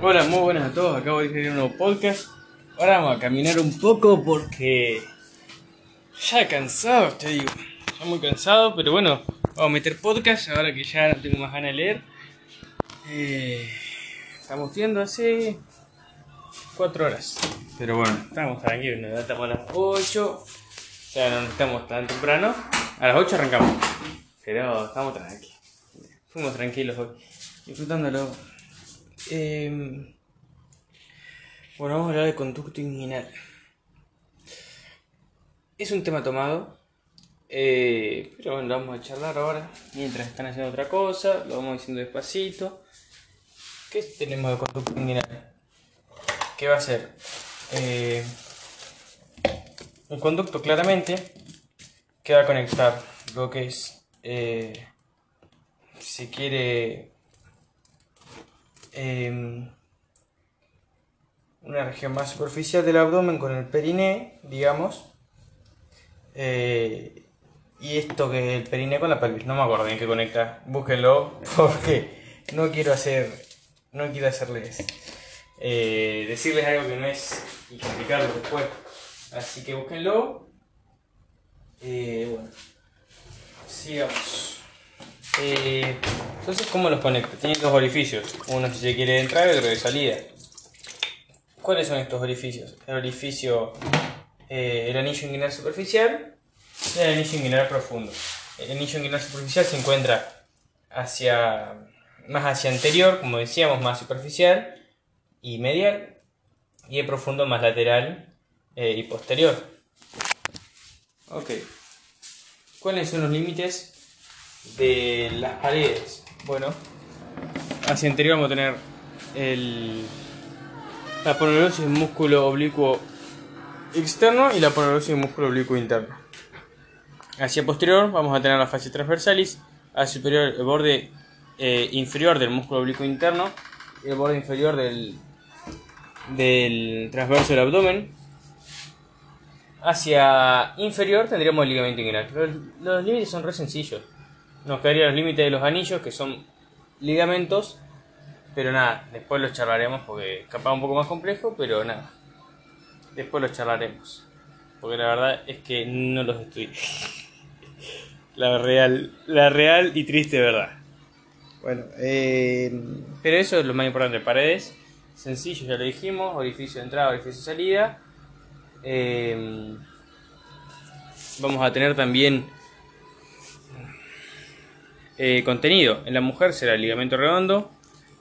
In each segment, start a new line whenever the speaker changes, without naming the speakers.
Hola, muy buenas a todos. Acabo de escribir un nuevo podcast. Ahora vamos a caminar un poco porque ya cansado, te digo. Ya muy cansado, pero bueno, vamos a meter podcast ahora que ya no tengo más ganas de leer. Eh, estamos viendo hace 4 horas. Pero bueno, estamos tranquilos, nos estamos a las 8. O sea, no estamos tan temprano. A las 8 arrancamos. Pero estamos tranquilos. Fuimos tranquilos hoy, disfrutándolo. Eh, bueno, vamos a hablar de conducto inguinal. Es un tema tomado, eh, pero bueno, lo vamos a charlar ahora. Mientras están haciendo otra cosa, lo vamos diciendo despacito. ¿Qué tenemos de conducto inguinal? ¿Qué va a ser? Eh, el conducto claramente que va a conectar lo que es, eh, si quiere, Em, una región más superficial del abdomen con el periné, digamos. Eh, y esto que es el periné con la pelvis. No me acuerdo bien qué conecta. Búsquenlo porque no quiero hacer. No quiero hacerles. Eh, decirles algo que no es y complicarlo después. Así que búsquenlo. Eh, bueno. Sigamos. Eh, entonces, ¿cómo los conecta? Tiene dos orificios. Uno si se quiere de entrada y otro de salida. ¿Cuáles son estos orificios? El orificio, eh, el anillo inguinal superficial y el anillo inguinal profundo. El anillo inguinal superficial se encuentra hacia, más hacia anterior, como decíamos, más superficial y medial. Y el profundo más lateral eh, y posterior. Ok. ¿Cuáles son los límites de las paredes. Bueno, hacia anterior vamos a tener el, la ponerosis del músculo oblicuo externo y la ponerosis del músculo oblicuo interno. Hacia posterior vamos a tener la fascia transversalis, hacia superior el borde eh, inferior del músculo oblicuo interno y el borde inferior del, del transverso del abdomen. Hacia inferior tendríamos el ligamento inguinal. Los, los límites son re sencillos. Nos quedarían los límites de los anillos, que son ligamentos. Pero nada, después los charlaremos porque capaz un poco más complejo, pero nada. Después los charlaremos. Porque la verdad es que no los estudié. la real, la real y triste verdad. Bueno, eh, pero eso es lo más importante. Paredes, sencillo, ya lo dijimos. Orificio de entrada, orificio de salida. Eh, vamos a tener también eh, contenido. En la mujer será el ligamento redondo,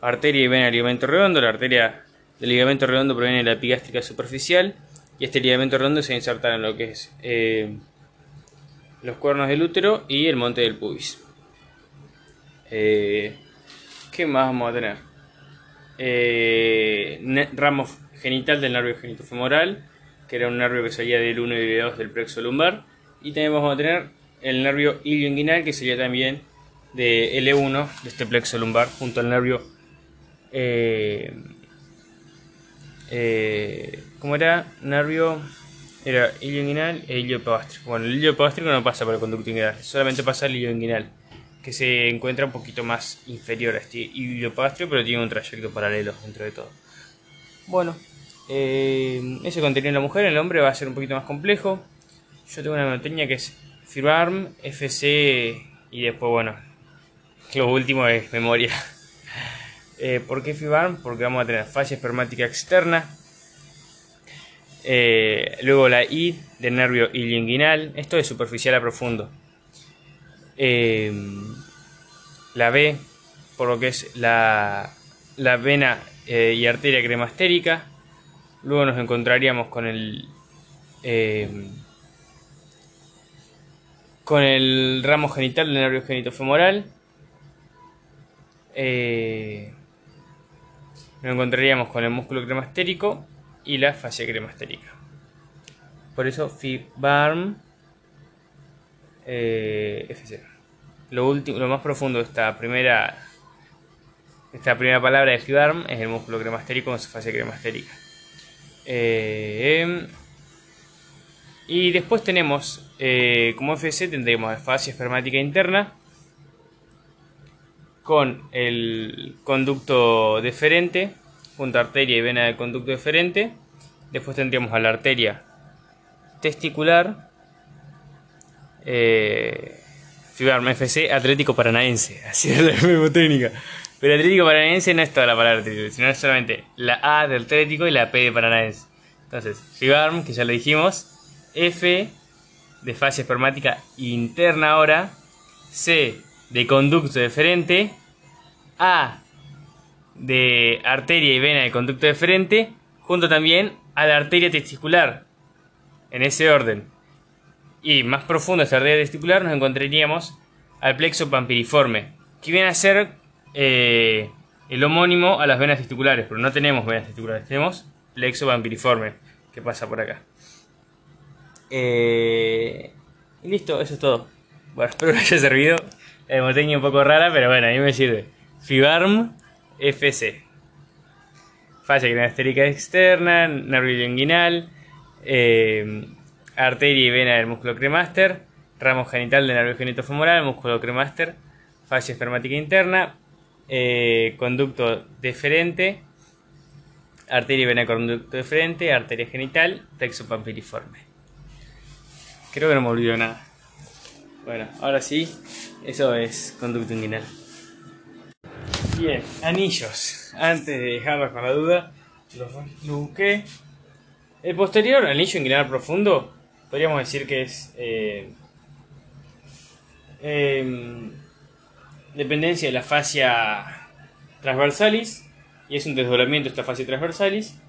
arteria y vena ligamento redondo. La arteria del ligamento redondo proviene de la epigástrica superficial y este ligamento redondo se insertará en lo que es eh, los cuernos del útero y el monte del pubis. Eh, ¿Qué más vamos a tener? ramo genital del nervio genitofemoral, que era un nervio que salía del 1 y del 2 del plexo lumbar. Y también vamos a tener el nervio ilioinguinal, que sería también de L1, de este plexo lumbar, junto al nervio. Eh, eh, ¿Cómo era? Nervio. Era ilio inguinal e ilio Bueno, el ilio no pasa por el conducto inguinal, solamente pasa el ilio inguinal, que se encuentra un poquito más inferior a este ilio pero tiene un trayecto paralelo dentro de todo. Bueno, eh, ese contenido en la mujer, en el hombre va a ser un poquito más complejo. Yo tengo una montaña que es FIRARM, FC y después, bueno, lo último es memoria. Eh, ¿Por qué FIBARM? Porque vamos a tener fascia espermática externa. Eh, luego la I del nervio ilioinguinal. Esto es superficial a profundo. Eh, la B, por lo que es la, la vena y arteria cremastérica. Luego nos encontraríamos con el con el ramo genital del nervio genitofemoral eh, nos encontraríamos con el músculo cremastérico y la fascia cremastérica. Por eso FIBARM eh, FC. Lo, último, lo más profundo de esta primera, esta primera palabra de FIBARM es el músculo cremastérico con su fascia cremastérica. Eh, y después tenemos, eh, como FC, tendremos la fascia espermática interna con el conducto deferente, junto a arteria y vena del conducto deferente. Después tendríamos a la arteria testicular. Eh, FC Atlético Paranaense, así es la misma técnica. Pero Atlético Paranaense no es toda la palabra Atlético, sino es solamente la A del Atlético y la P de Paranaense. Entonces, FIBARM, que ya lo dijimos, F de fase espermática interna ahora, C de conducto deferente, A de arteria y vena de conducto deferente, junto también a la arteria testicular, en ese orden. Y más profundo esta arteria testicular nos encontraríamos al plexo pampiriforme, que viene a ser eh, el homónimo a las venas testiculares, pero no tenemos venas testiculares, tenemos plexo pampiriforme, que pasa por acá. Eh, y listo, eso es todo. Bueno, espero que haya servido. La hemoteña un poco rara, pero bueno, a mí me sirve. Fibarm FC. Falla granastérica externa, nervio inguinal, eh, arteria y vena del músculo cremaster, ramo genital del nervio genitofemoral, músculo cremaster, falla espermática interna, eh, conducto deferente, arteria y vena conducto deferente, arteria genital, plexo pampiriforme. Creo que no me olvido nada. Bueno, ahora sí, eso es conducto inguinal. Bien, anillos. Antes de dejarlos con la duda, los, busqué. El posterior anillo inguinal profundo, podríamos decir que es eh, em, dependencia de la fascia transversalis y es un desdoblamiento de esta fascia transversalis,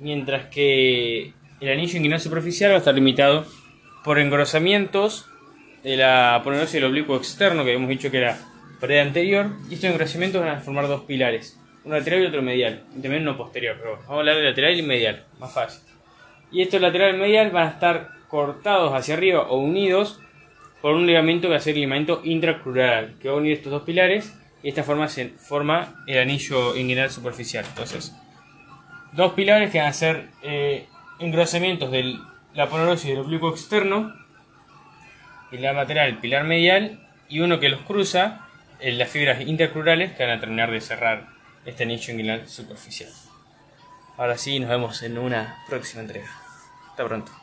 mientras que el anillo inguinal superficial va a estar limitado por engrosamientos de la aponeurose del oblicuo externo, que habíamos dicho que era pared anterior, y estos engrosamientos van a formar dos pilares, uno lateral y otro medial, y también uno posterior, pero vamos a hablar de lateral y medial, más fácil. Y estos lateral y medial van a estar cortados hacia arriba o unidos por un ligamento que va a ser el ligamento intracrural, que va a unir estos dos pilares, y de esta forma se forma el anillo inguinal superficial. Entonces, dos pilares que van a ser eh, engrosamientos de la aponeurose del oblicuo externo, pilar lateral, pilar medial, y uno que los cruza, en las fibras intercrurales que van a terminar de cerrar este anillo inguinal superficial. Ahora sí, nos vemos en una próxima entrega. Hasta pronto.